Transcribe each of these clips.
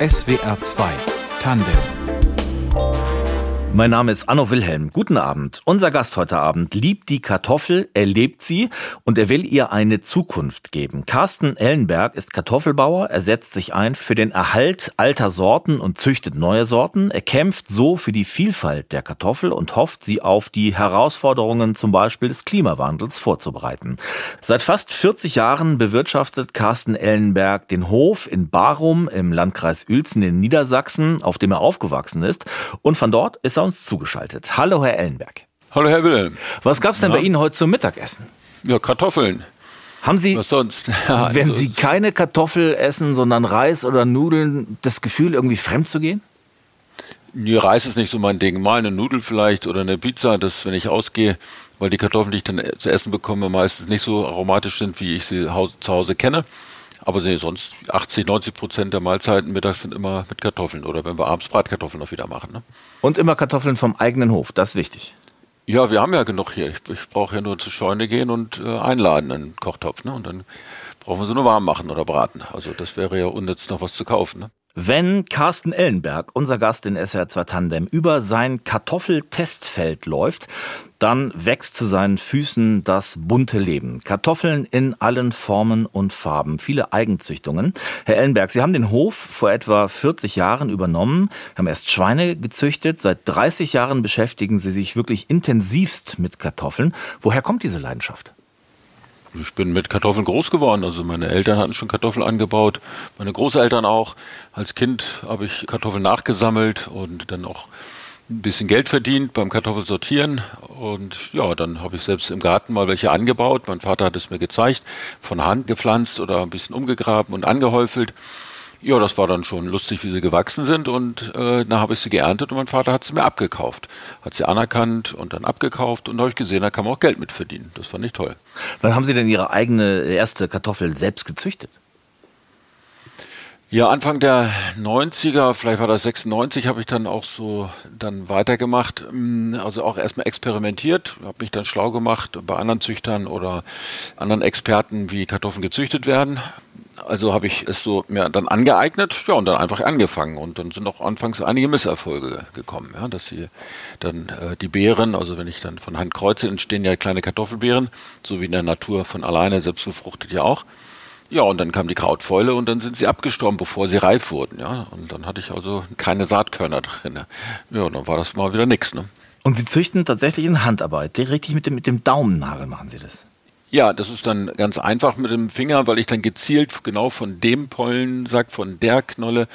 SWR 2 Tandem mein Name ist Anno Wilhelm. Guten Abend. Unser Gast heute Abend liebt die Kartoffel, er lebt sie und er will ihr eine Zukunft geben. Carsten Ellenberg ist Kartoffelbauer, er setzt sich ein für den Erhalt alter Sorten und züchtet neue Sorten. Er kämpft so für die Vielfalt der Kartoffel und hofft, sie auf die Herausforderungen zum Beispiel des Klimawandels vorzubereiten. Seit fast 40 Jahren bewirtschaftet Carsten Ellenberg den Hof in Barum im Landkreis Uelzen in Niedersachsen, auf dem er aufgewachsen ist. Und von dort ist er uns zugeschaltet. Hallo, Herr Ellenberg. Hallo, Herr Wilhelm. Was gab es denn ja. bei Ihnen heute zum Mittagessen? Ja, Kartoffeln. Haben Sie, Was sonst? Ja, wenn also Sie keine Kartoffel essen, sondern Reis oder Nudeln, das Gefühl, irgendwie fremd zu gehen? Nee, Reis ist nicht so mein Ding. Mal eine Nudel vielleicht oder eine Pizza, das, wenn ich ausgehe, weil die Kartoffeln, die ich dann zu essen bekomme, meistens nicht so aromatisch sind, wie ich sie zu Hause kenne. Aber sonst 80, 90 Prozent der Mahlzeiten mittags sind immer mit Kartoffeln oder wenn wir abends Bratkartoffeln noch wieder machen. Ne? Und immer Kartoffeln vom eigenen Hof, das ist wichtig. Ja, wir haben ja genug hier. Ich, ich brauche ja nur zur Scheune gehen und äh, einladen, einen Kochtopf. Ne? Und dann brauchen wir sie nur warm machen oder braten. Also das wäre ja unnütz, noch was zu kaufen. Ne? Wenn Carsten Ellenberg, unser Gast in SR2 Tandem, über sein Kartoffeltestfeld läuft, dann wächst zu seinen Füßen das bunte Leben. Kartoffeln in allen Formen und Farben, viele Eigenzüchtungen. Herr Ellenberg, Sie haben den Hof vor etwa 40 Jahren übernommen, haben erst Schweine gezüchtet. Seit 30 Jahren beschäftigen Sie sich wirklich intensivst mit Kartoffeln. Woher kommt diese Leidenschaft? Ich bin mit Kartoffeln groß geworden. Also meine Eltern hatten schon Kartoffeln angebaut, meine Großeltern auch. Als Kind habe ich Kartoffeln nachgesammelt und dann auch ein bisschen Geld verdient beim Kartoffelsortieren. Und ja, dann habe ich selbst im Garten mal welche angebaut. Mein Vater hat es mir gezeigt, von Hand gepflanzt oder ein bisschen umgegraben und angehäufelt. Ja, das war dann schon lustig, wie sie gewachsen sind und äh, dann habe ich sie geerntet und mein Vater hat sie mir abgekauft. Hat sie anerkannt und dann abgekauft und da habe ich gesehen, da kann man auch Geld mit verdienen. Das fand ich toll. Wann haben Sie denn Ihre eigene erste Kartoffel selbst gezüchtet? Ja, Anfang der 90er, vielleicht war das 96, habe ich dann auch so dann weitergemacht. Mm, also auch erstmal experimentiert, habe mich dann schlau gemacht bei anderen Züchtern oder anderen Experten, wie Kartoffeln gezüchtet werden. Also habe ich es so mir dann angeeignet, ja, und dann einfach angefangen. Und dann sind auch anfangs einige Misserfolge gekommen, ja, dass sie dann äh, die Beeren, also wenn ich dann von Hand kreuze, entstehen ja kleine Kartoffelbeeren, so wie in der Natur von alleine, selbst befruchtet ja auch. Ja, und dann kam die Krautfäule und dann sind sie abgestorben, bevor sie reif wurden, ja. Und dann hatte ich also keine Saatkörner drin. Ja, und dann war das mal wieder nix, ne. Und Sie züchten tatsächlich in Handarbeit. Richtig mit dem, mit dem Daumennagel machen Sie das. Ja, das ist dann ganz einfach mit dem Finger, weil ich dann gezielt genau von dem Pollensack, von der Knolle,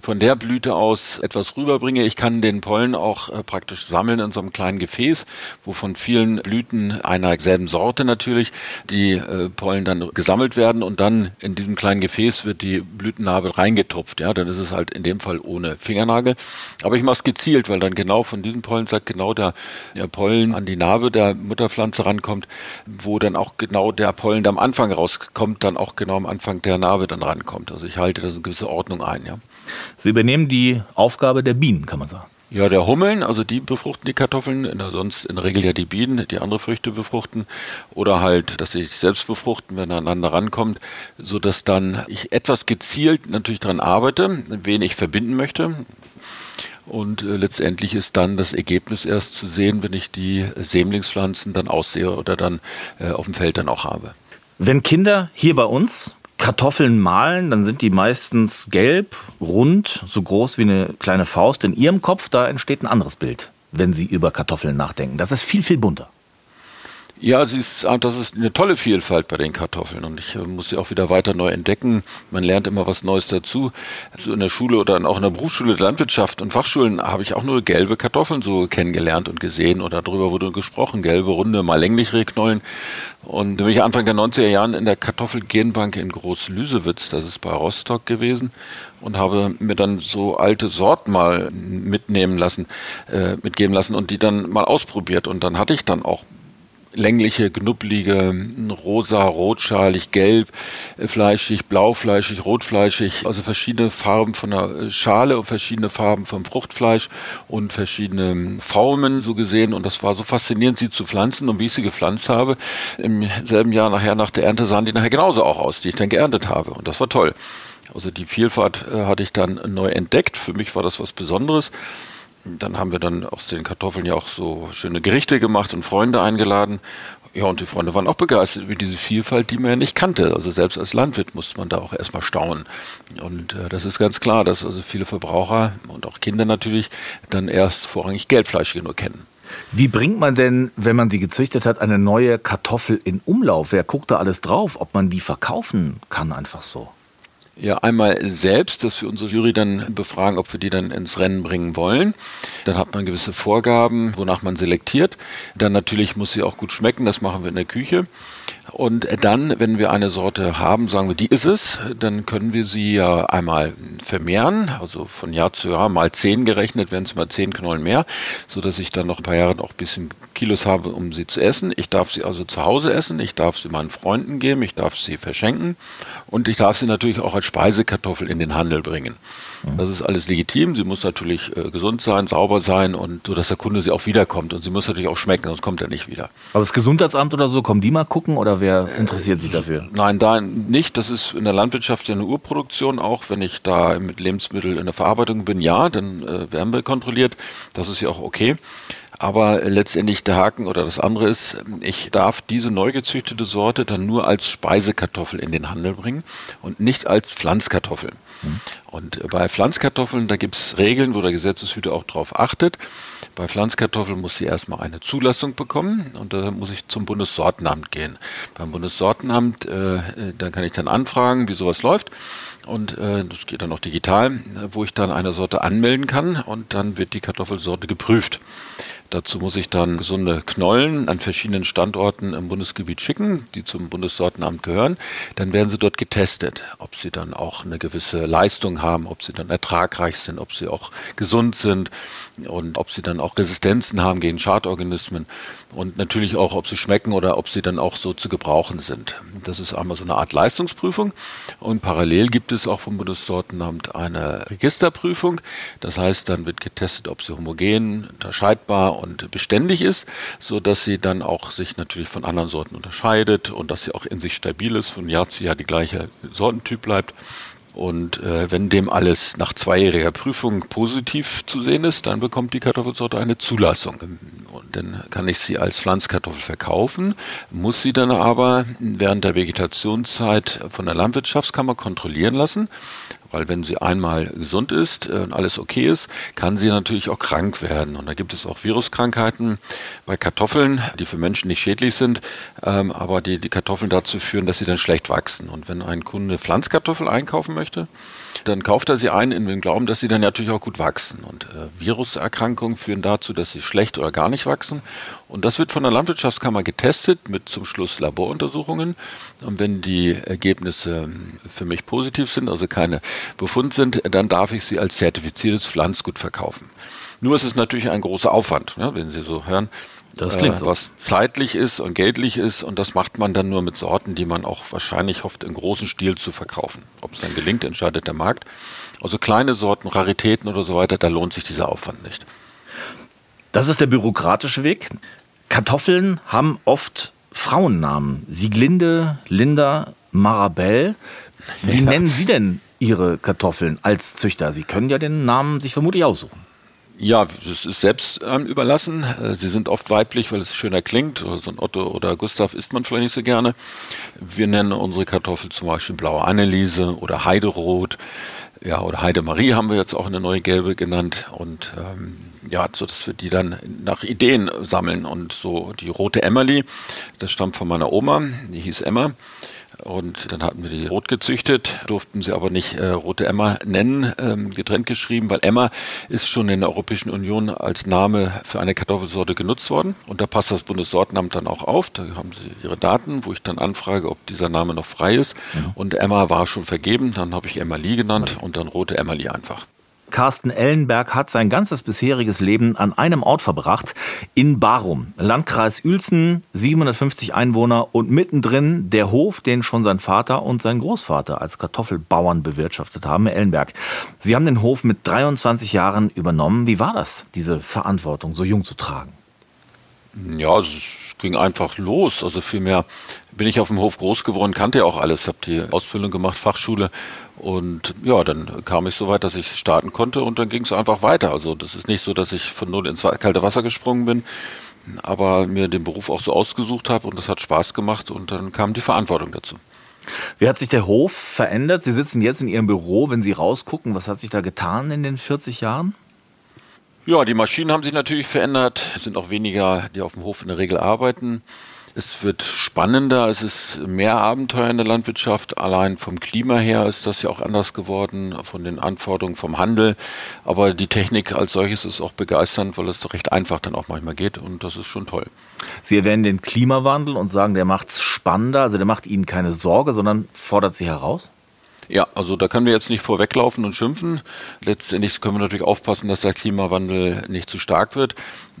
von der Blüte aus etwas rüberbringe. Ich kann den Pollen auch äh, praktisch sammeln in so einem kleinen Gefäß, wo von vielen Blüten einer selben Sorte natürlich die äh, Pollen dann gesammelt werden und dann in diesem kleinen Gefäß wird die Blütennarbe reingetupft. Ja, dann ist es halt in dem Fall ohne Fingernagel. Aber ich mache es gezielt, weil dann genau von diesem Pollensack genau der, der Pollen an die Narbe der Mutterpflanze rankommt, wo dann auch genau der Pollen, der am Anfang rauskommt, dann auch genau am Anfang der Narbe dann rankommt. Also ich halte da so eine gewisse Ordnung ein, ja. Sie übernehmen die Aufgabe der Bienen, kann man sagen. Ja, der Hummeln, also die befruchten die Kartoffeln, in sonst in der Regel ja die Bienen, die andere Früchte befruchten. Oder halt, dass sie sich selbst befruchten, wenn er aneinander rankommt, so dass dann ich etwas gezielt natürlich daran arbeite, wen ich verbinden möchte. Und äh, letztendlich ist dann das Ergebnis erst zu sehen, wenn ich die Sämlingspflanzen dann aussehe oder dann äh, auf dem Feld dann auch habe. Wenn Kinder hier bei uns Kartoffeln mahlen, dann sind die meistens gelb, rund, so groß wie eine kleine Faust. In ihrem Kopf, da entsteht ein anderes Bild, wenn sie über Kartoffeln nachdenken. Das ist viel, viel bunter. Ja, sie ist, ah, das ist eine tolle Vielfalt bei den Kartoffeln und ich äh, muss sie auch wieder weiter neu entdecken. Man lernt immer was Neues dazu. Also in der Schule oder auch in der Berufsschule Landwirtschaft und Fachschulen habe ich auch nur gelbe Kartoffeln so kennengelernt und gesehen oder darüber wurde gesprochen. Gelbe, runde, mal länglichere Knollen. Und da bin ich Anfang der 90er Jahren in der Kartoffelgenbank in Groß-Lüsewitz, das ist bei Rostock gewesen, und habe mir dann so alte Sorten mal mitnehmen lassen, äh, mitgeben lassen und die dann mal ausprobiert. Und dann hatte ich dann auch längliche, knubbelige, rosa, rotschalig, gelb, äh, fleischig, blaufleischig, rotfleischig, also verschiedene Farben von der Schale und verschiedene Farben vom Fruchtfleisch und verschiedene Formen so gesehen und das war so faszinierend, sie zu pflanzen und wie ich sie gepflanzt habe, im selben Jahr nachher nach der Ernte sahen die nachher genauso auch aus, die ich dann geerntet habe und das war toll. Also die Vielfalt äh, hatte ich dann neu entdeckt. Für mich war das was Besonderes. Dann haben wir dann aus den Kartoffeln ja auch so schöne Gerichte gemacht und Freunde eingeladen. Ja, und die Freunde waren auch begeistert über diese Vielfalt, die man ja nicht kannte. Also selbst als Landwirt musste man da auch erstmal staunen. Und äh, das ist ganz klar, dass also viele Verbraucher und auch Kinder natürlich dann erst vorrangig Gelbfleischige nur kennen. Wie bringt man denn, wenn man sie gezüchtet hat, eine neue Kartoffel in Umlauf? Wer guckt da alles drauf, ob man die verkaufen kann einfach so? Ja, einmal selbst, dass wir unsere Jury dann befragen, ob wir die dann ins Rennen bringen wollen. Dann hat man gewisse Vorgaben, wonach man selektiert. Dann natürlich muss sie auch gut schmecken, das machen wir in der Küche. Und dann, wenn wir eine Sorte haben, sagen wir, die ist es, dann können wir sie ja einmal vermehren, also von Jahr zu Jahr mal zehn gerechnet, werden es mal zehn Knollen mehr, so dass ich dann noch ein paar Jahre noch ein bisschen Kilos habe, um sie zu essen. Ich darf sie also zu Hause essen, ich darf sie meinen Freunden geben, ich darf sie verschenken und ich darf sie natürlich auch als Speisekartoffel in den Handel bringen. Das ist alles legitim. Sie muss natürlich äh, gesund sein, sauber sein und so, dass der Kunde sie auch wiederkommt. Und sie muss natürlich auch schmecken, sonst kommt er nicht wieder. Aber das Gesundheitsamt oder so, kommen die mal gucken oder wer interessiert sich dafür? Nein, da nicht. Das ist in der Landwirtschaft ja eine Urproduktion auch. Wenn ich da mit Lebensmitteln in der Verarbeitung bin, ja, dann äh, werden wir kontrolliert. Das ist ja auch okay. Aber letztendlich der Haken oder das andere ist, ich darf diese neu gezüchtete Sorte dann nur als Speisekartoffel in den Handel bringen und nicht als Pflanzkartoffel. Mhm. Und bei Pflanzkartoffeln, da gibt es Regeln, wo der Gesetzeshüter auch drauf achtet. Bei Pflanzkartoffeln muss sie erstmal eine Zulassung bekommen und da muss ich zum Bundessortenamt gehen. Beim Bundessortenamt, äh, da kann ich dann anfragen, wie sowas läuft. Und äh, das geht dann auch digital, wo ich dann eine Sorte anmelden kann und dann wird die Kartoffelsorte geprüft. Dazu muss ich dann gesunde Knollen an verschiedenen Standorten im Bundesgebiet schicken, die zum Bundessortenamt gehören. Dann werden sie dort getestet, ob sie dann auch eine gewisse Leistung haben, ob sie dann ertragreich sind, ob sie auch gesund sind und ob sie dann auch Resistenzen haben gegen Schadorganismen und natürlich auch, ob sie schmecken oder ob sie dann auch so zu gebrauchen sind. Das ist einmal so eine Art Leistungsprüfung und parallel gibt es auch vom Bundessortenamt eine Registerprüfung. Das heißt, dann wird getestet, ob sie homogen, unterscheidbar und beständig ist, so dass sie dann auch sich natürlich von anderen Sorten unterscheidet und dass sie auch in sich stabil ist, von Jahr zu Jahr die gleiche Sortentyp bleibt. Und äh, wenn dem alles nach zweijähriger Prüfung positiv zu sehen ist, dann bekommt die Kartoffelsorte eine Zulassung. Und dann kann ich sie als Pflanzkartoffel verkaufen, muss sie dann aber während der Vegetationszeit von der Landwirtschaftskammer kontrollieren lassen, weil wenn sie einmal gesund ist äh, und alles okay ist, kann sie natürlich auch krank werden. Und da gibt es auch Viruskrankheiten bei Kartoffeln, die für Menschen nicht schädlich sind, ähm, aber die die Kartoffeln dazu führen, dass sie dann schlecht wachsen. Und wenn ein Kunde Pflanzkartoffel einkaufen möchte, dann kauft er sie ein in dem Glauben, dass sie dann natürlich auch gut wachsen. Und äh, Viruserkrankungen führen dazu, dass sie schlecht oder gar nicht wachsen. Und das wird von der Landwirtschaftskammer getestet mit zum Schluss Laboruntersuchungen. Und wenn die Ergebnisse ähm, für mich positiv sind, also keine Befund sind, dann darf ich sie als zertifiziertes Pflanzgut verkaufen. Nur ist es natürlich ein großer Aufwand, ja, wenn Sie so hören. Das klingt äh, so. was zeitlich ist und geldlich ist und das macht man dann nur mit Sorten, die man auch wahrscheinlich hofft, in großen Stil zu verkaufen. Ob es dann gelingt, entscheidet der Markt. Also kleine Sorten, Raritäten oder so weiter, da lohnt sich dieser Aufwand nicht. Das ist der bürokratische Weg. Kartoffeln haben oft Frauennamen. Sieglinde, Linda, Marabelle. Wie ja. nennen Sie denn Ihre Kartoffeln als Züchter? Sie können ja den Namen sich vermutlich aussuchen. Ja, das ist selbst ähm, überlassen. Äh, sie sind oft weiblich, weil es schöner klingt. So ein Otto oder Gustav isst man vielleicht nicht so gerne. Wir nennen unsere Kartoffel zum Beispiel blaue Anneliese oder Heiderot. Ja, oder Heidemarie haben wir jetzt auch eine neue gelbe genannt. Und ähm, ja, so dass wir die dann nach Ideen sammeln. Und so die rote Emmerli, das stammt von meiner Oma, die hieß Emma. Und dann hatten wir die rot gezüchtet, durften sie aber nicht äh, rote Emma nennen, ähm, getrennt geschrieben, weil Emma ist schon in der Europäischen Union als Name für eine Kartoffelsorte genutzt worden. Und da passt das Bundessortenamt dann auch auf. Da haben sie ihre Daten, wo ich dann anfrage, ob dieser Name noch frei ist. Mhm. Und Emma war schon vergeben, dann habe ich Emma Lee genannt und dann rote Emma Lee einfach. Carsten Ellenberg hat sein ganzes bisheriges Leben an einem Ort verbracht, in Barum, Landkreis Uelzen, 750 Einwohner und mittendrin der Hof, den schon sein Vater und sein Großvater als Kartoffelbauern bewirtschaftet haben, Herr Ellenberg. Sie haben den Hof mit 23 Jahren übernommen. Wie war das, diese Verantwortung so jung zu tragen? Ja, es ging einfach los. Also vielmehr bin ich auf dem Hof groß geworden, kannte ja auch alles, habe die Ausbildung gemacht, Fachschule und ja, dann kam ich so weit, dass ich starten konnte und dann ging es einfach weiter. Also das ist nicht so, dass ich von null ins kalte Wasser gesprungen bin, aber mir den Beruf auch so ausgesucht habe und das hat Spaß gemacht und dann kam die Verantwortung dazu. Wie hat sich der Hof verändert? Sie sitzen jetzt in Ihrem Büro, wenn Sie rausgucken, was hat sich da getan in den 40 Jahren? Ja, die Maschinen haben sich natürlich verändert. Es sind auch weniger, die auf dem Hof in der Regel arbeiten. Es wird spannender, es ist mehr Abenteuer in der Landwirtschaft. Allein vom Klima her ist das ja auch anders geworden, von den Anforderungen vom Handel. Aber die Technik als solches ist auch begeisternd, weil es doch recht einfach dann auch manchmal geht und das ist schon toll. Sie erwähnen den Klimawandel und sagen, der macht es spannender, also der macht Ihnen keine Sorge, sondern fordert Sie heraus? Ja, also da können wir jetzt nicht vorweglaufen und schimpfen. Letztendlich können wir natürlich aufpassen, dass der Klimawandel nicht zu stark wird.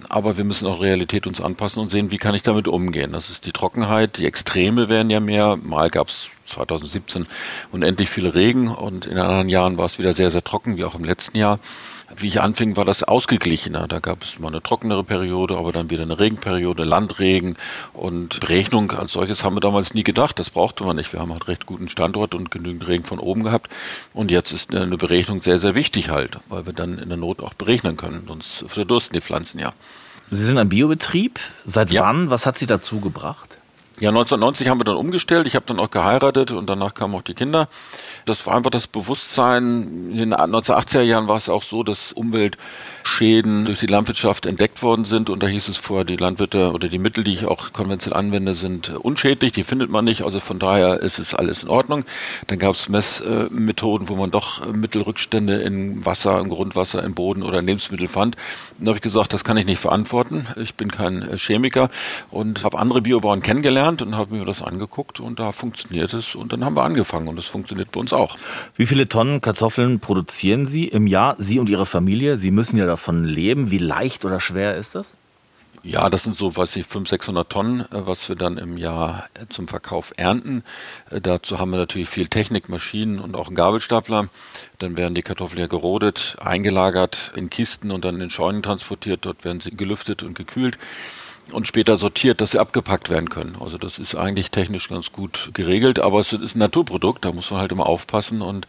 Aber wir müssen auch Realität uns anpassen und sehen, wie kann ich damit umgehen. Das ist die Trockenheit, die Extreme werden ja mehr. Mal gab es 2017 unendlich viel Regen und in anderen Jahren war es wieder sehr, sehr trocken, wie auch im letzten Jahr wie ich anfing, war das ausgeglichener. Da gab es mal eine trockenere Periode, aber dann wieder eine Regenperiode, Landregen und Berechnung als solches haben wir damals nie gedacht. Das brauchte man nicht. Wir haben halt recht guten Standort und genügend Regen von oben gehabt. Und jetzt ist eine Berechnung sehr, sehr wichtig halt, weil wir dann in der Not auch berechnen können. Sonst verdursten die Pflanzen ja. Sie sind ein Biobetrieb. Seit ja. wann? Was hat Sie dazu gebracht? Ja, 1990 haben wir dann umgestellt. Ich habe dann auch geheiratet und danach kamen auch die Kinder. Das war einfach das Bewusstsein. In den 1980er Jahren war es auch so, dass Umweltschäden durch die Landwirtschaft entdeckt worden sind. Und da hieß es vorher, die Landwirte oder die Mittel, die ich auch konventionell anwende, sind unschädlich. Die findet man nicht. Also von daher ist es alles in Ordnung. Dann gab es Messmethoden, wo man doch Mittelrückstände in Wasser, im Grundwasser, im Boden oder in Lebensmittel fand. Dann habe ich gesagt, das kann ich nicht verantworten. Ich bin kein Chemiker und habe andere Biobauern kennengelernt gelernt und habe mir das angeguckt und da funktioniert es und dann haben wir angefangen und es funktioniert bei uns auch. Wie viele Tonnen Kartoffeln produzieren Sie im Jahr, Sie und Ihre Familie? Sie müssen ja davon leben. Wie leicht oder schwer ist das? Ja, das sind so, weiß ich, 500, 600 Tonnen, äh, was wir dann im Jahr äh, zum Verkauf ernten. Äh, dazu haben wir natürlich viel Technik, Maschinen und auch einen Gabelstapler. Dann werden die Kartoffeln ja gerodet, eingelagert in Kisten und dann in Scheunen transportiert. Dort werden sie gelüftet und gekühlt und später sortiert, dass sie abgepackt werden können. Also das ist eigentlich technisch ganz gut geregelt, aber es ist ein Naturprodukt, da muss man halt immer aufpassen und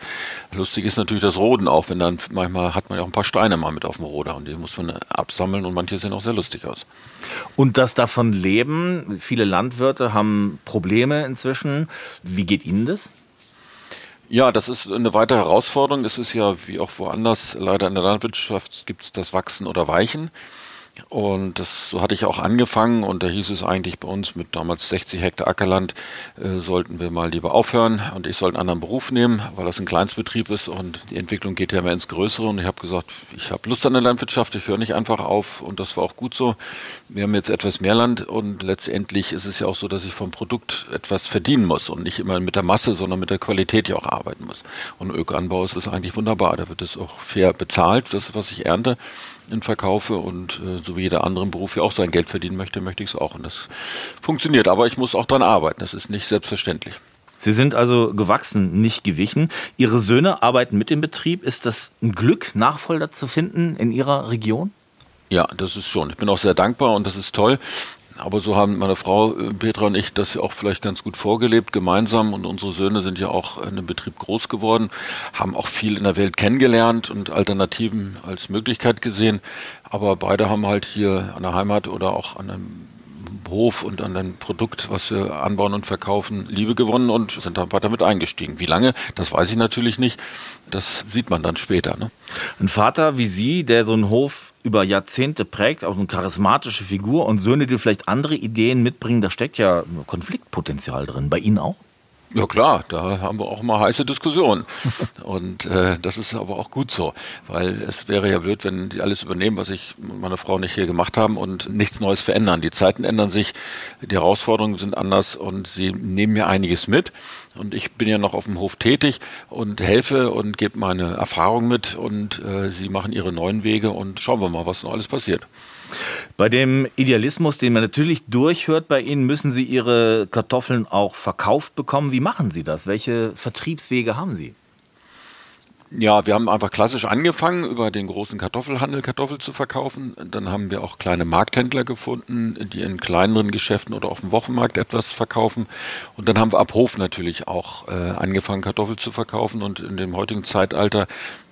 lustig ist natürlich das Roden auch, wenn dann manchmal hat man ja auch ein paar Steine mal mit auf dem Roder und die muss man absammeln und manche sehen auch sehr lustig aus. Und das davon leben, viele Landwirte haben Probleme inzwischen. Wie geht Ihnen das? Ja, das ist eine weitere Herausforderung. Das ist ja wie auch woanders leider in der Landwirtschaft gibt es das Wachsen oder Weichen. Und das, so hatte ich auch angefangen und da hieß es eigentlich bei uns mit damals 60 Hektar Ackerland, äh, sollten wir mal lieber aufhören und ich soll einen anderen Beruf nehmen, weil das ein Kleinstbetrieb ist und die Entwicklung geht ja mehr ins Größere und ich habe gesagt, ich habe Lust an der Landwirtschaft, ich höre nicht einfach auf und das war auch gut so. Wir haben jetzt etwas mehr Land und letztendlich ist es ja auch so, dass ich vom Produkt etwas verdienen muss und nicht immer mit der Masse, sondern mit der Qualität ja auch arbeiten muss. Und Ökoanbau ist das eigentlich wunderbar, da wird es auch fair bezahlt, das was ich ernte und verkaufe und äh, so wie jeder andere Beruf ja auch sein Geld verdienen möchte, möchte ich es auch. Und das funktioniert, aber ich muss auch dran arbeiten. Das ist nicht selbstverständlich. Sie sind also gewachsen, nicht gewichen. Ihre Söhne arbeiten mit dem Betrieb. Ist das ein Glück, Nachfolger zu finden in Ihrer Region? Ja, das ist schon. Ich bin auch sehr dankbar und das ist toll. Aber so haben meine Frau äh, Petra und ich das ja auch vielleicht ganz gut vorgelebt, gemeinsam. Und unsere Söhne sind ja auch in dem Betrieb groß geworden, haben auch viel in der Welt kennengelernt und Alternativen als Möglichkeit gesehen. Aber beide haben halt hier an der Heimat oder auch an einem Hof und an dem Produkt, was wir anbauen und verkaufen, Liebe gewonnen und sind dann weiter mit eingestiegen. Wie lange, das weiß ich natürlich nicht. Das sieht man dann später. Ne? Ein Vater wie Sie, der so einen Hof über Jahrzehnte prägt, auch eine charismatische Figur und Söhne, die vielleicht andere Ideen mitbringen, da steckt ja Konfliktpotenzial drin. Bei Ihnen auch? Ja klar, da haben wir auch mal heiße Diskussionen. Und äh, das ist aber auch gut so, weil es wäre ja blöd, wenn die alles übernehmen, was ich und meine Frau nicht hier gemacht haben und nichts Neues verändern. Die Zeiten ändern sich, die Herausforderungen sind anders und sie nehmen mir einiges mit. Und ich bin ja noch auf dem Hof tätig und helfe und gebe meine Erfahrung mit und äh, sie machen ihre neuen Wege und schauen wir mal, was noch alles passiert. Bei dem Idealismus, den man natürlich durchhört bei Ihnen, müssen Sie Ihre Kartoffeln auch verkauft bekommen. Wie machen Sie das? Welche Vertriebswege haben Sie? Ja, wir haben einfach klassisch angefangen, über den großen Kartoffelhandel Kartoffel zu verkaufen. Dann haben wir auch kleine Markthändler gefunden, die in kleineren Geschäften oder auf dem Wochenmarkt etwas verkaufen. Und dann haben wir ab Hof natürlich auch äh, angefangen, Kartoffel zu verkaufen. Und in dem heutigen Zeitalter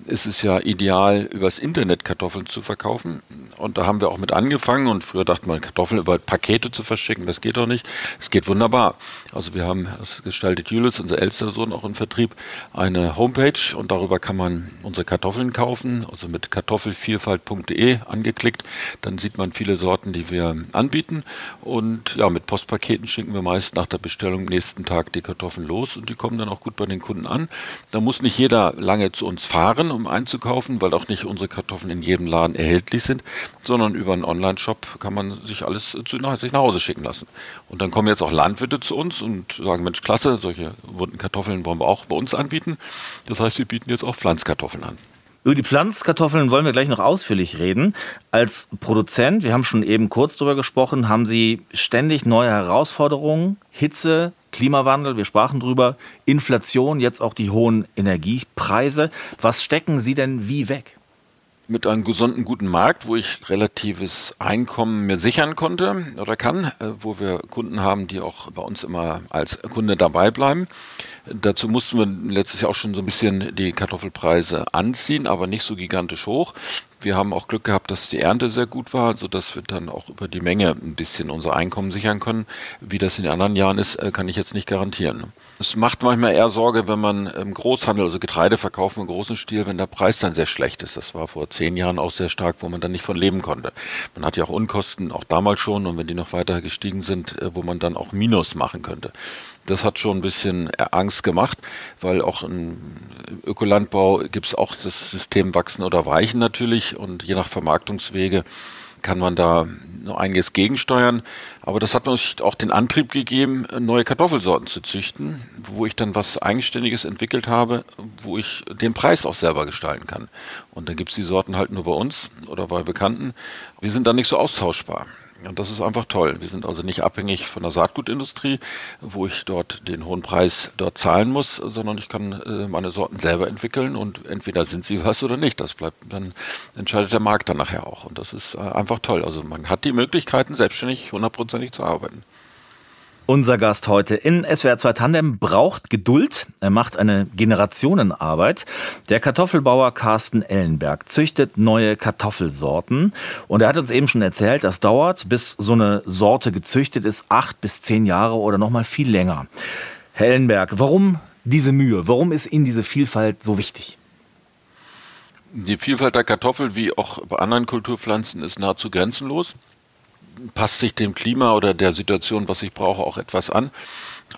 ist es ja ideal, übers Internet Kartoffeln zu verkaufen. Und da haben wir auch mit angefangen. Und früher dachte man, Kartoffeln über Pakete zu verschicken, das geht doch nicht. Es geht wunderbar. Also wir haben, das gestaltet Julius, unser ältester Sohn, auch im Vertrieb, eine Homepage und darüber kann man unsere Kartoffeln kaufen, also mit kartoffelvielfalt.de angeklickt. Dann sieht man viele Sorten, die wir anbieten. Und ja, mit Postpaketen schicken wir meist nach der Bestellung nächsten Tag die Kartoffeln los und die kommen dann auch gut bei den Kunden an. Da muss nicht jeder lange zu uns fahren, um einzukaufen, weil auch nicht unsere Kartoffeln in jedem Laden erhältlich sind, sondern über einen Online-Shop kann man sich alles zu, nach, sich nach Hause schicken lassen. Und dann kommen jetzt auch Landwirte zu uns und sagen, Mensch, klasse, solche bunten Kartoffeln wollen wir auch bei uns anbieten. Das heißt, wir bieten jetzt auch Pflanzkartoffeln an. Über die Pflanzkartoffeln wollen wir gleich noch ausführlich reden. Als Produzent, wir haben schon eben kurz darüber gesprochen, haben Sie ständig neue Herausforderungen, Hitze, Klimawandel, wir sprachen drüber, Inflation, jetzt auch die hohen Energiepreise. Was stecken Sie denn wie weg? mit einem gesunden, guten Markt, wo ich relatives Einkommen mir sichern konnte oder kann, äh, wo wir Kunden haben, die auch bei uns immer als Kunde dabei bleiben. Dazu mussten wir letztes Jahr auch schon so ein bisschen die Kartoffelpreise anziehen, aber nicht so gigantisch hoch. Wir haben auch Glück gehabt, dass die Ernte sehr gut war, so dass wir dann auch über die Menge ein bisschen unser Einkommen sichern können. Wie das in den anderen Jahren ist, äh, kann ich jetzt nicht garantieren. Es macht manchmal eher Sorge, wenn man im Großhandel, also Getreide verkauft im großen Stil, wenn der Preis dann sehr schlecht ist. Das war vor zehn Jahren auch sehr stark, wo man dann nicht von leben konnte. Man hat ja auch Unkosten, auch damals schon, und wenn die noch weiter gestiegen sind, äh, wo man dann auch Minus machen könnte. Das hat schon ein bisschen Angst gemacht, weil auch im Ökolandbau gibt es auch das System Wachsen oder Weichen natürlich und je nach Vermarktungswege kann man da noch einiges gegensteuern. Aber das hat uns auch den Antrieb gegeben, neue Kartoffelsorten zu züchten, wo ich dann was Eigenständiges entwickelt habe, wo ich den Preis auch selber gestalten kann. Und dann gibt es die Sorten halt nur bei uns oder bei Bekannten. Wir sind dann nicht so austauschbar. Und das ist einfach toll. Wir sind also nicht abhängig von der Saatgutindustrie, wo ich dort den hohen Preis dort zahlen muss, sondern ich kann äh, meine Sorten selber entwickeln und entweder sind sie was oder nicht. Das bleibt dann entscheidet der Markt dann nachher auch. Und das ist äh, einfach toll. Also man hat die Möglichkeiten, selbstständig hundertprozentig zu arbeiten. Unser Gast heute in SWR 2 Tandem braucht Geduld. Er macht eine Generationenarbeit. Der Kartoffelbauer Carsten Ellenberg züchtet neue Kartoffelsorten. Und er hat uns eben schon erzählt, das dauert, bis so eine Sorte gezüchtet ist, acht bis zehn Jahre oder noch mal viel länger. Herr Ellenberg, warum diese Mühe? Warum ist Ihnen diese Vielfalt so wichtig? Die Vielfalt der Kartoffel, wie auch bei anderen Kulturpflanzen, ist nahezu grenzenlos passt sich dem Klima oder der Situation, was ich brauche, auch etwas an.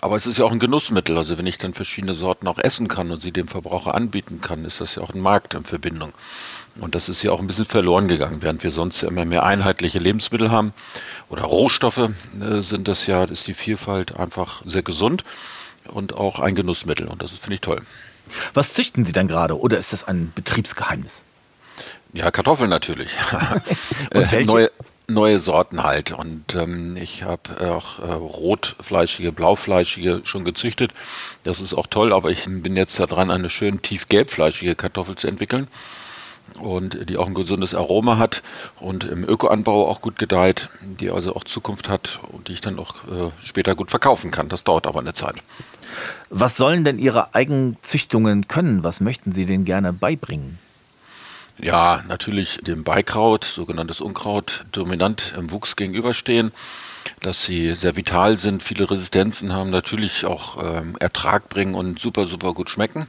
Aber es ist ja auch ein Genussmittel. Also wenn ich dann verschiedene Sorten auch essen kann und sie dem Verbraucher anbieten kann, ist das ja auch ein Markt in Verbindung. Und das ist ja auch ein bisschen verloren gegangen, während wir sonst immer mehr einheitliche Lebensmittel haben oder Rohstoffe äh, sind das ja, ist die Vielfalt einfach sehr gesund und auch ein Genussmittel. Und das finde ich toll. Was züchten Sie denn gerade oder ist das ein Betriebsgeheimnis? Ja, Kartoffeln natürlich. äh, neue, neue Sorten halt. Und ähm, ich habe auch äh, rotfleischige, blaufleischige schon gezüchtet. Das ist auch toll, aber ich bin jetzt daran, eine schön tiefgelbfleischige Kartoffel zu entwickeln und die auch ein gesundes Aroma hat und im Ökoanbau auch gut gedeiht, die also auch Zukunft hat und die ich dann auch äh, später gut verkaufen kann. Das dauert aber eine Zeit. Was sollen denn Ihre Eigenzüchtungen können? Was möchten Sie denen gerne beibringen? Ja, natürlich dem Beikraut, sogenanntes Unkraut, dominant im Wuchs gegenüberstehen, dass sie sehr vital sind, viele Resistenzen haben, natürlich auch ähm, Ertrag bringen und super, super gut schmecken.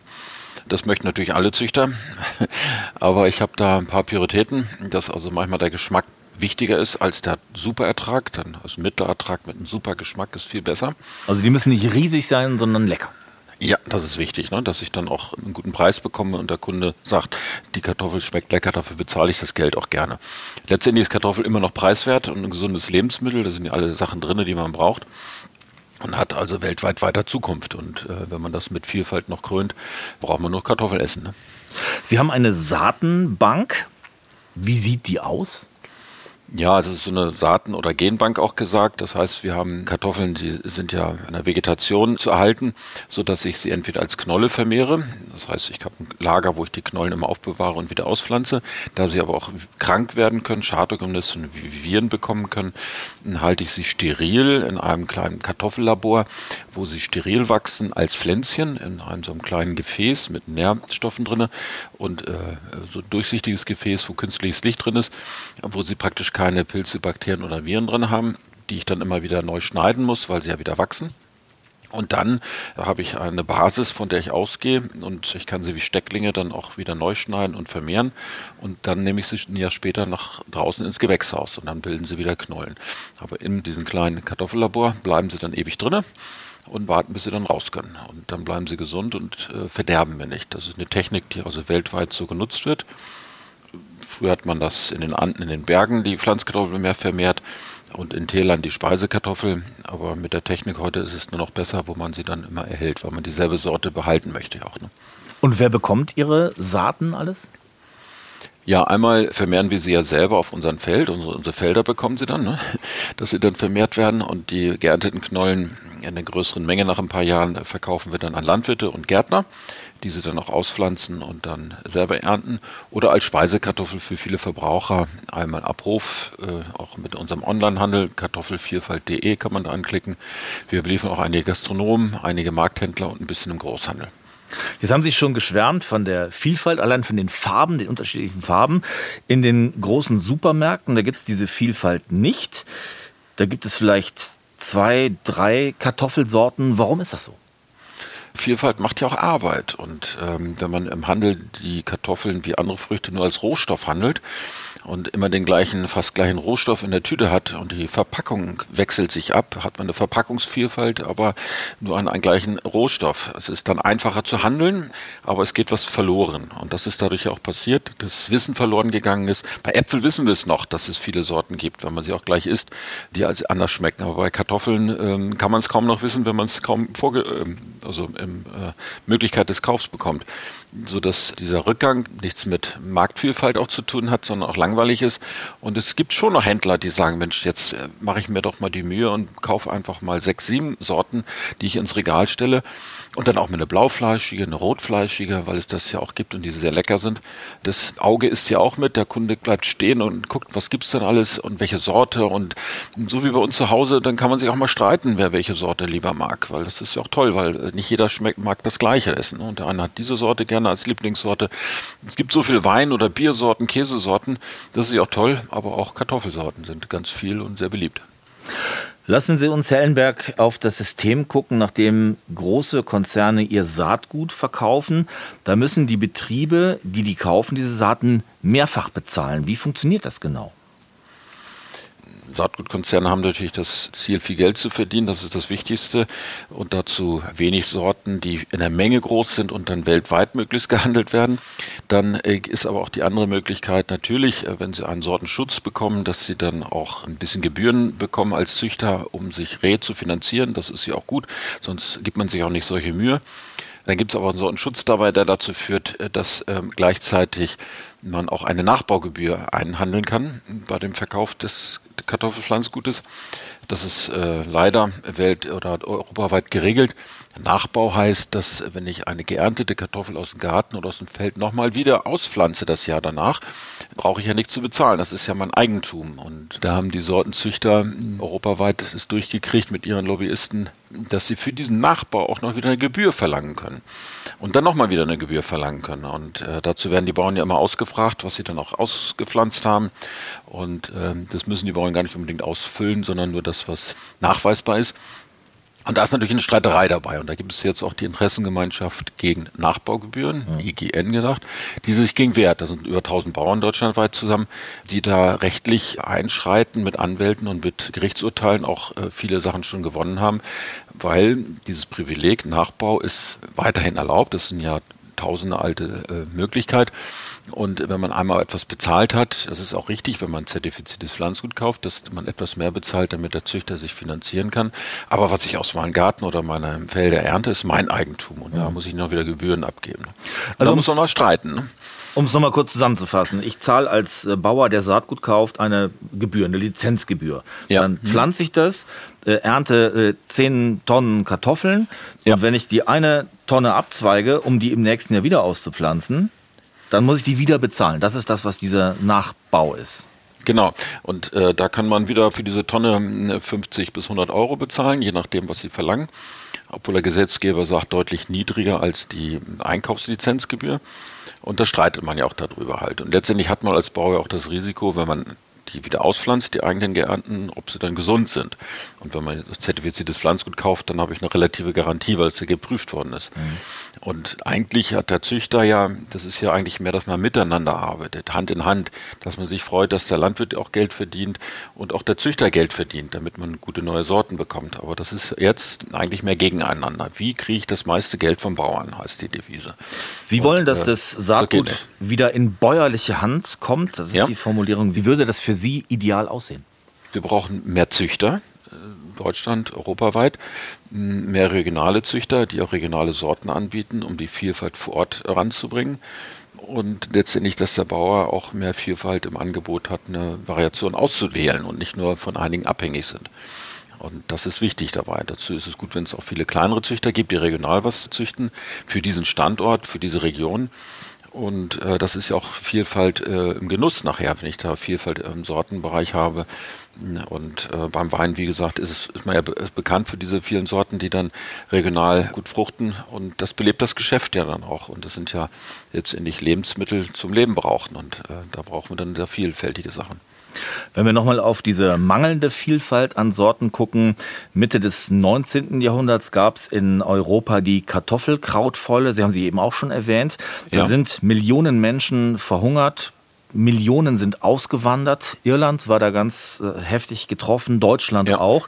Das möchten natürlich alle Züchter, aber ich habe da ein paar Prioritäten, dass also manchmal der Geschmack wichtiger ist als der Superertrag. Dann also Mittelertrag mit einem super Geschmack ist viel besser. Also die müssen nicht riesig sein, sondern lecker. Ja, das ist wichtig, ne? dass ich dann auch einen guten Preis bekomme und der Kunde sagt, die Kartoffel schmeckt lecker, dafür bezahle ich das Geld auch gerne. Letztendlich ist Kartoffel immer noch preiswert und ein gesundes Lebensmittel, da sind ja alle Sachen drin, die man braucht und hat also weltweit weiter Zukunft. Und äh, wenn man das mit Vielfalt noch krönt, braucht man nur Kartoffel essen. Ne? Sie haben eine Saatenbank. Wie sieht die aus? Ja, also es ist so eine Saaten- oder Genbank auch gesagt. Das heißt, wir haben Kartoffeln, die sind ja in der Vegetation zu erhalten, so dass ich sie entweder als Knolle vermehre. Das heißt, ich habe ein Lager, wo ich die Knollen immer aufbewahre und wieder auspflanze. Da sie aber auch krank werden können, Schadorganismen und Viren bekommen können, halte ich sie steril in einem kleinen Kartoffellabor, wo sie steril wachsen als Pflänzchen in einem so einem kleinen Gefäß mit Nährstoffen drinne und äh, so durchsichtiges Gefäß, wo künstliches Licht drin ist, wo sie praktisch keine Pilze, Bakterien oder Viren drin haben, die ich dann immer wieder neu schneiden muss, weil sie ja wieder wachsen. Und dann habe ich eine Basis, von der ich ausgehe und ich kann sie wie Stecklinge dann auch wieder neu schneiden und vermehren. Und dann nehme ich sie ein Jahr später nach draußen ins Gewächshaus und dann bilden sie wieder Knollen. Aber in diesem kleinen Kartoffellabor bleiben sie dann ewig drinnen und warten, bis sie dann raus können. Und dann bleiben sie gesund und äh, verderben wir nicht. Das ist eine Technik, die also weltweit so genutzt wird. Früher hat man das in den Anden, in den Bergen, die Pflanzkartoffel mehr vermehrt und in Tälern die Speisekartoffel. Aber mit der Technik heute ist es nur noch besser, wo man sie dann immer erhält, weil man dieselbe Sorte behalten möchte auch. Ne? Und wer bekommt Ihre Saaten alles? Ja, einmal vermehren wir sie ja selber auf unserem Feld. Unsere, unsere Felder bekommen sie dann, ne? dass sie dann vermehrt werden und die geernteten Knollen in einer größeren Menge nach ein paar Jahren verkaufen wir dann an Landwirte und Gärtner, die sie dann auch auspflanzen und dann selber ernten. Oder als Speisekartoffel für viele Verbraucher einmal Abruf, äh, auch mit unserem Onlinehandel, kartoffelvielfalt.de kann man da anklicken. Wir beliefern auch einige Gastronomen, einige Markthändler und ein bisschen im Großhandel. Jetzt haben Sie schon geschwärmt von der Vielfalt, allein von den Farben, den unterschiedlichen Farben. In den großen Supermärkten, da gibt es diese Vielfalt nicht. Da gibt es vielleicht zwei, drei Kartoffelsorten. Warum ist das so? Vielfalt macht ja auch Arbeit. Und ähm, wenn man im Handel die Kartoffeln wie andere Früchte nur als Rohstoff handelt, und immer den gleichen, fast gleichen Rohstoff in der Tüte hat und die Verpackung wechselt sich ab, hat man eine Verpackungsvielfalt, aber nur an einen gleichen Rohstoff. Es ist dann einfacher zu handeln, aber es geht was verloren. Und das ist dadurch auch passiert, dass Wissen verloren gegangen ist. Bei Äpfel wissen wir es noch, dass es viele Sorten gibt, wenn man sie auch gleich isst, die als anders schmecken. Aber bei Kartoffeln ähm, kann man es kaum noch wissen, wenn man es kaum vorge ähm, also im, äh, Möglichkeit des Kaufs bekommt so dass dieser Rückgang nichts mit Marktvielfalt auch zu tun hat, sondern auch langweilig ist. Und es gibt schon noch Händler, die sagen, Mensch, jetzt äh, mache ich mir doch mal die Mühe und kaufe einfach mal sechs, sieben Sorten, die ich ins Regal stelle. Und dann auch mit eine blaufleischige, eine rotfleischige, weil es das ja auch gibt und die sehr lecker sind. Das Auge ist ja auch mit. Der Kunde bleibt stehen und guckt, was gibt's denn alles und welche Sorte. Und so wie bei uns zu Hause, dann kann man sich auch mal streiten, wer welche Sorte lieber mag. Weil das ist ja auch toll, weil äh, nicht jeder schmeckt, mag das Gleiche essen. Und der eine hat diese Sorte gerne als Lieblingssorte. Es gibt so viel Wein- oder Biersorten, Käsesorten. Das ist ja auch toll. Aber auch Kartoffelsorten sind ganz viel und sehr beliebt. Lassen Sie uns, Herr Ellenberg, auf das System gucken, nachdem große Konzerne ihr Saatgut verkaufen. Da müssen die Betriebe, die die kaufen, diese Saaten mehrfach bezahlen. Wie funktioniert das genau? Saatgutkonzerne haben natürlich das Ziel, viel Geld zu verdienen. Das ist das Wichtigste. Und dazu wenig Sorten, die in der Menge groß sind und dann weltweit möglichst gehandelt werden. Dann äh, ist aber auch die andere Möglichkeit natürlich, äh, wenn sie einen Sortenschutz bekommen, dass sie dann auch ein bisschen Gebühren bekommen als Züchter, um sich Reh zu finanzieren. Das ist ja auch gut. Sonst gibt man sich auch nicht solche Mühe. Dann gibt es aber so einen Schutz dabei, der dazu führt, äh, dass ähm, gleichzeitig man auch eine Nachbaugebühr einhandeln kann bei dem Verkauf des Kartoffelpflanzgutes. Das ist äh, leider welt- oder europaweit geregelt. Nachbau heißt, dass wenn ich eine geerntete Kartoffel aus dem Garten oder aus dem Feld nochmal wieder auspflanze das Jahr danach, brauche ich ja nichts zu bezahlen. Das ist ja mein Eigentum. Und da haben die Sortenzüchter europaweit es durchgekriegt mit ihren Lobbyisten, dass sie für diesen Nachbau auch noch wieder eine Gebühr verlangen können. Und dann nochmal wieder eine Gebühr verlangen können. Und äh, dazu werden die Bauern ja immer ausgefragt, was sie dann auch ausgepflanzt haben. Und äh, das müssen die Bauern gar nicht unbedingt ausfüllen, sondern nur das, was nachweisbar ist. Und da ist natürlich eine Streiterei dabei. Und da gibt es jetzt auch die Interessengemeinschaft gegen Nachbaugebühren, ja. IGN gedacht, die sich gegen wehrt. Da sind über 1000 Bauern deutschlandweit zusammen, die da rechtlich einschreiten mit Anwälten und mit Gerichtsurteilen auch äh, viele Sachen schon gewonnen haben, weil dieses Privileg Nachbau ist weiterhin erlaubt. Das sind ja tausende alte äh, Möglichkeit. Und wenn man einmal etwas bezahlt hat, das ist auch richtig, wenn man zertifiziertes Pflanzgut kauft, dass man etwas mehr bezahlt, damit der Züchter sich finanzieren kann. Aber was ich aus meinem Garten oder meinem Feld ernte, ist mein Eigentum. Und da muss ich noch wieder Gebühren abgeben. Also da muss man mal streiten. Ne? Um es nochmal kurz zusammenzufassen, ich zahle als äh, Bauer, der Saatgut kauft, eine Gebühr, eine Lizenzgebühr. Ja. Dann pflanze ich das, äh, ernte äh, 10 Tonnen Kartoffeln ja. und wenn ich die eine Tonne abzweige, um die im nächsten Jahr wieder auszupflanzen, dann muss ich die wieder bezahlen. Das ist das, was dieser Nachbau ist. Genau. Und äh, da kann man wieder für diese Tonne 50 äh, bis 100 Euro bezahlen, je nachdem, was sie verlangen. Obwohl der Gesetzgeber sagt, deutlich niedriger als die Einkaufslizenzgebühr. Und da streitet man ja auch darüber halt. Und letztendlich hat man als Bauer auch das Risiko, wenn man die wieder auspflanzt, die eigenen Geernten, ob sie dann gesund sind. Und wenn man zertifiziertes Pflanzgut kauft, dann habe ich eine relative Garantie, weil es ja geprüft worden ist. Mhm. Und eigentlich hat der Züchter ja, das ist ja eigentlich mehr, dass man miteinander arbeitet, Hand in Hand, dass man sich freut, dass der Landwirt auch Geld verdient und auch der Züchter Geld verdient, damit man gute neue Sorten bekommt. Aber das ist jetzt eigentlich mehr gegeneinander. Wie kriege ich das meiste Geld vom Bauern, heißt die Devise. Sie und, wollen, dass äh, das Saatgut so wieder in bäuerliche Hand kommt. Das ist ja. die Formulierung. Wie würde das für Sie ideal aussehen? Wir brauchen mehr Züchter. Deutschland, europaweit, mehr regionale Züchter, die auch regionale Sorten anbieten, um die Vielfalt vor Ort ranzubringen. Und letztendlich, dass der Bauer auch mehr Vielfalt im Angebot hat, eine Variation auszuwählen und nicht nur von einigen abhängig sind. Und das ist wichtig dabei. Dazu ist es gut, wenn es auch viele kleinere Züchter gibt, die regional was züchten, für diesen Standort, für diese Region. Und äh, das ist ja auch Vielfalt äh, im Genuss nachher, wenn ich da Vielfalt im Sortenbereich habe. Und äh, beim Wein, wie gesagt, ist, es, ist man ja be bekannt für diese vielen Sorten, die dann regional gut fruchten. Und das belebt das Geschäft ja dann auch. Und das sind ja letztendlich Lebensmittel zum Leben brauchen. Und äh, da brauchen wir dann sehr vielfältige Sachen. Wenn wir nochmal auf diese mangelnde Vielfalt an Sorten gucken, Mitte des 19. Jahrhunderts gab es in Europa die Kartoffelkrautfäule, Sie haben sie eben auch schon erwähnt. Da ja. sind Millionen Menschen verhungert, Millionen sind ausgewandert. Irland war da ganz äh, heftig getroffen, Deutschland ja. auch.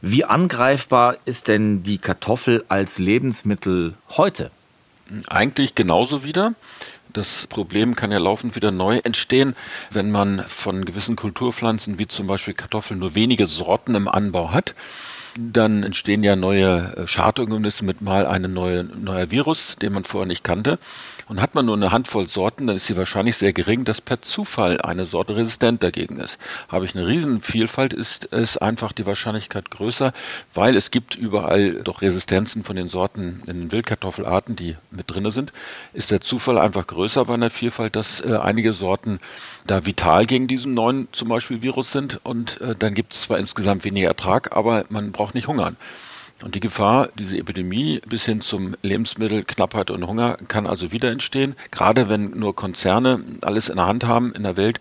Wie angreifbar ist denn die Kartoffel als Lebensmittel heute? Eigentlich genauso wieder. Das Problem kann ja laufend wieder neu entstehen, wenn man von gewissen Kulturpflanzen wie zum Beispiel Kartoffeln nur wenige Sorten im Anbau hat dann entstehen ja neue äh, Schadorganismen mit mal einem neue, neuer Virus, den man vorher nicht kannte. Und hat man nur eine Handvoll Sorten, dann ist die wahrscheinlich sehr gering, dass per Zufall eine Sorte resistent dagegen ist. Habe ich eine Riesenvielfalt, ist es einfach die Wahrscheinlichkeit größer, weil es gibt überall doch Resistenzen von den Sorten in den Wildkartoffelarten, die mit drinne sind. Ist der Zufall einfach größer bei einer Vielfalt, dass äh, einige Sorten da vital gegen diesen neuen zum Beispiel Virus sind und äh, dann gibt es zwar insgesamt weniger Ertrag, aber man braucht nicht hungern. Und die Gefahr, diese Epidemie bis hin zum Lebensmittelknappheit und Hunger kann also wieder entstehen, gerade wenn nur Konzerne alles in der Hand haben in der Welt,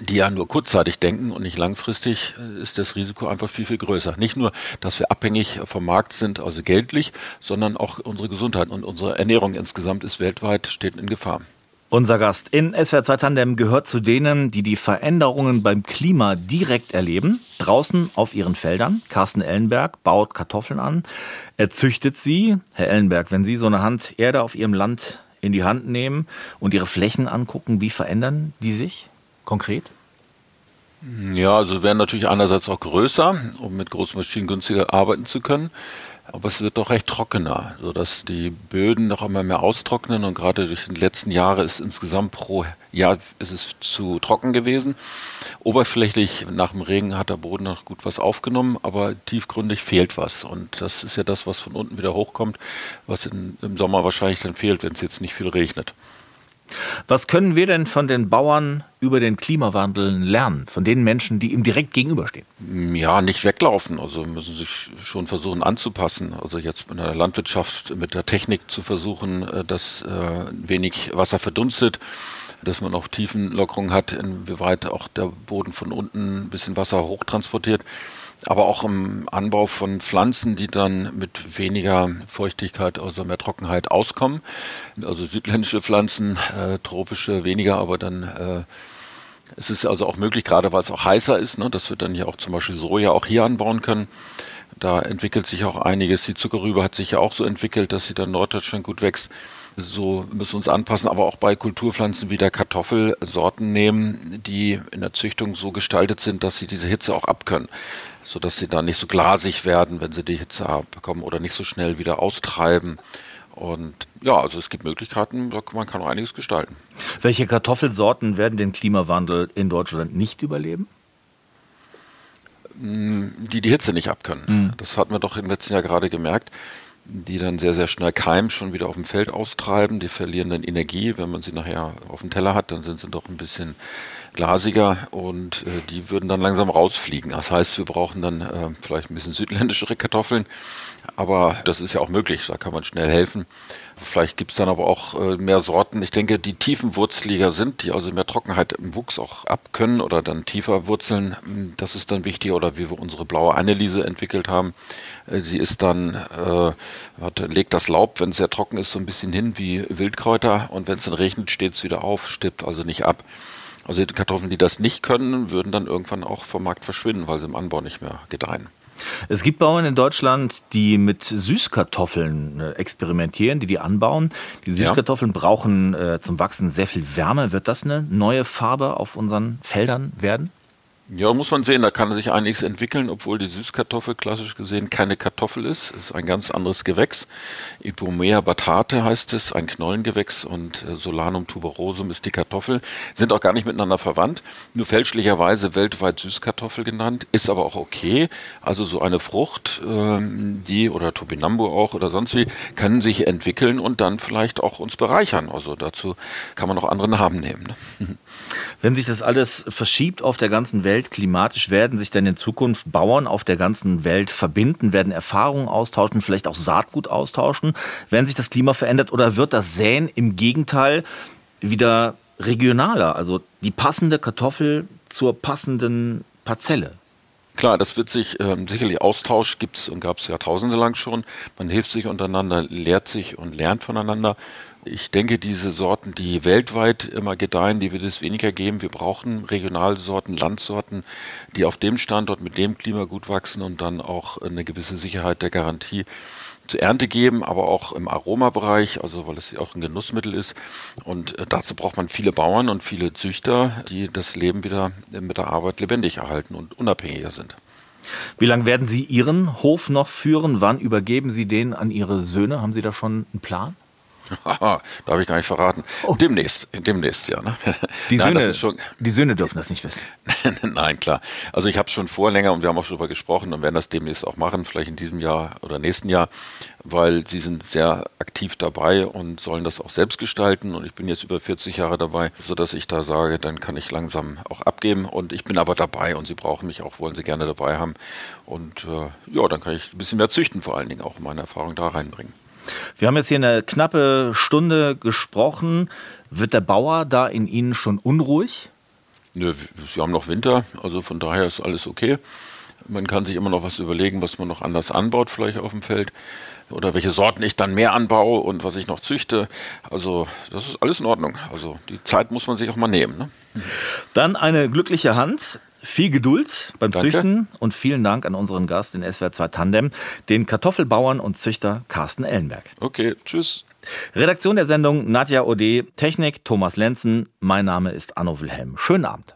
die ja nur kurzzeitig denken und nicht langfristig, äh, ist das Risiko einfach viel, viel größer. Nicht nur, dass wir abhängig vom Markt sind, also geldlich, sondern auch unsere Gesundheit und unsere Ernährung insgesamt ist weltweit, steht in Gefahr. Unser Gast in SWR 2 Tandem gehört zu denen, die die Veränderungen beim Klima direkt erleben. Draußen auf ihren Feldern. Carsten Ellenberg baut Kartoffeln an. Er züchtet sie. Herr Ellenberg, wenn Sie so eine Hand Erde auf Ihrem Land in die Hand nehmen und Ihre Flächen angucken, wie verändern die sich konkret? Ja, also werden natürlich einerseits auch größer, um mit großen Maschinen günstiger arbeiten zu können aber es wird doch recht trockener, sodass die Böden noch einmal mehr austrocknen und gerade durch die letzten Jahre ist insgesamt pro Jahr ist es zu trocken gewesen. Oberflächlich nach dem Regen hat der Boden noch gut was aufgenommen, aber tiefgründig fehlt was und das ist ja das, was von unten wieder hochkommt, was in, im Sommer wahrscheinlich dann fehlt, wenn es jetzt nicht viel regnet. Was können wir denn von den Bauern über den Klimawandel lernen, von den Menschen, die ihm direkt gegenüberstehen? Ja, nicht weglaufen. Also müssen sich schon versuchen anzupassen. Also jetzt in der Landwirtschaft mit der Technik zu versuchen, äh, dass äh, wenig Wasser verdunstet dass man auch Tiefenlockerung hat, inwieweit auch der Boden von unten ein bisschen Wasser hochtransportiert aber auch im Anbau von Pflanzen, die dann mit weniger Feuchtigkeit, also mehr Trockenheit auskommen. Also südländische Pflanzen, äh, tropische weniger, aber dann äh, es ist also auch möglich, gerade weil es auch heißer ist, ne, dass wir dann hier auch zum Beispiel Soja auch hier anbauen können. Da entwickelt sich auch einiges. Die Zuckerrübe hat sich ja auch so entwickelt, dass sie dann Norddeutschland gut wächst. So müssen wir uns anpassen, aber auch bei Kulturpflanzen wie der Kartoffel Sorten nehmen, die in der Züchtung so gestaltet sind, dass sie diese Hitze auch abkönnen sodass sie da nicht so glasig werden, wenn sie die Hitze abbekommen oder nicht so schnell wieder austreiben Und ja, also es gibt Möglichkeiten, man kann auch einiges gestalten. Welche Kartoffelsorten werden den Klimawandel in Deutschland nicht überleben? Die die Hitze nicht abkönnen. Mhm. Das hatten wir doch im letzten Jahr gerade gemerkt die dann sehr, sehr schnell Keim schon wieder auf dem Feld austreiben. Die verlieren dann Energie. Wenn man sie nachher auf dem Teller hat, dann sind sie doch ein bisschen glasiger und äh, die würden dann langsam rausfliegen. Das heißt, wir brauchen dann äh, vielleicht ein bisschen südländischere Kartoffeln, aber das ist ja auch möglich, da kann man schnell helfen. Vielleicht gibt's dann aber auch äh, mehr Sorten. Ich denke, die tiefenwurzeliger sind, die also mehr Trockenheit im Wuchs auch abkönnen oder dann tiefer wurzeln, hm, das ist dann wichtig. Oder wie wir unsere blaue Anneliese entwickelt haben, äh, sie ist dann, äh, hat, legt das Laub, wenn es sehr trocken ist, so ein bisschen hin wie Wildkräuter und wenn es dann regnet, steht es wieder auf, stirbt also nicht ab. Also die Kartoffeln, die das nicht können, würden dann irgendwann auch vom Markt verschwinden, weil sie im Anbau nicht mehr gedeihen. Es gibt Bauern in Deutschland, die mit Süßkartoffeln äh, experimentieren, die die anbauen. Die Süßkartoffeln ja. brauchen äh, zum Wachsen sehr viel Wärme. Wird das eine neue Farbe auf unseren Feldern werden? Ja, muss man sehen, da kann sich einiges entwickeln, obwohl die Süßkartoffel klassisch gesehen keine Kartoffel ist. Es ist ein ganz anderes Gewächs. Ipomea batate heißt es, ein Knollengewächs und äh, Solanum tuberosum ist die Kartoffel. Sind auch gar nicht miteinander verwandt, nur fälschlicherweise weltweit Süßkartoffel genannt, ist aber auch okay. Also so eine Frucht, ähm, die oder Topinambo auch oder sonst wie, können sich entwickeln und dann vielleicht auch uns bereichern. Also dazu kann man auch andere Namen nehmen. Ne? Wenn sich das alles verschiebt auf der ganzen Welt, Welt klimatisch? Werden sich denn in Zukunft Bauern auf der ganzen Welt verbinden, werden Erfahrungen austauschen, vielleicht auch Saatgut austauschen, wenn sich das Klima verändert? Oder wird das Säen im Gegenteil wieder regionaler, also die passende Kartoffel zur passenden Parzelle? Klar, das wird sich ähm, sicherlich Austausch gibt's und gab es Jahrtausende lang schon. Man hilft sich untereinander, lehrt sich und lernt voneinander. Ich denke, diese Sorten, die weltweit immer gedeihen, die wird es weniger geben. Wir brauchen Regionalsorten, Landsorten, die auf dem Standort mit dem Klima gut wachsen und dann auch eine gewisse Sicherheit der Garantie zur Ernte geben, aber auch im Aromabereich, also weil es auch ein Genussmittel ist. Und äh, dazu braucht man viele Bauern und viele Züchter, die das Leben wieder mit der Arbeit lebendig erhalten und unabhängiger sind. Wie lange werden Sie Ihren Hof noch führen? Wann übergeben Sie den an Ihre Söhne? Haben Sie da schon einen Plan? Da habe ich gar nicht verraten. Oh. Demnächst, demnächst, ja. Ne? Die, Nein, Söhne, schon, die Söhne dürfen das nicht wissen. Nein, klar. Also ich habe es schon vor länger und wir haben auch schon darüber gesprochen und werden das demnächst auch machen, vielleicht in diesem Jahr oder nächsten Jahr, weil sie sind sehr aktiv dabei und sollen das auch selbst gestalten und ich bin jetzt über 40 Jahre dabei, sodass ich da sage, dann kann ich langsam auch abgeben und ich bin aber dabei und sie brauchen mich auch, wollen sie gerne dabei haben und äh, ja, dann kann ich ein bisschen mehr züchten vor allen Dingen auch meine Erfahrung da reinbringen. Wir haben jetzt hier eine knappe Stunde gesprochen. Wird der Bauer da in Ihnen schon unruhig? Nö, wir haben noch Winter, also von daher ist alles okay. Man kann sich immer noch was überlegen, was man noch anders anbaut, vielleicht auf dem Feld. Oder welche Sorten ich dann mehr anbaue und was ich noch züchte. Also, das ist alles in Ordnung. Also, die Zeit muss man sich auch mal nehmen. Ne? Dann eine glückliche Hand. Viel Geduld beim Danke. Züchten und vielen Dank an unseren Gast, den SWR 2 Tandem, den Kartoffelbauern und Züchter Carsten Ellenberg. Okay, tschüss. Redaktion der Sendung Nadja Ode, Technik Thomas Lenzen. Mein Name ist Anno Wilhelm. Schönen Abend.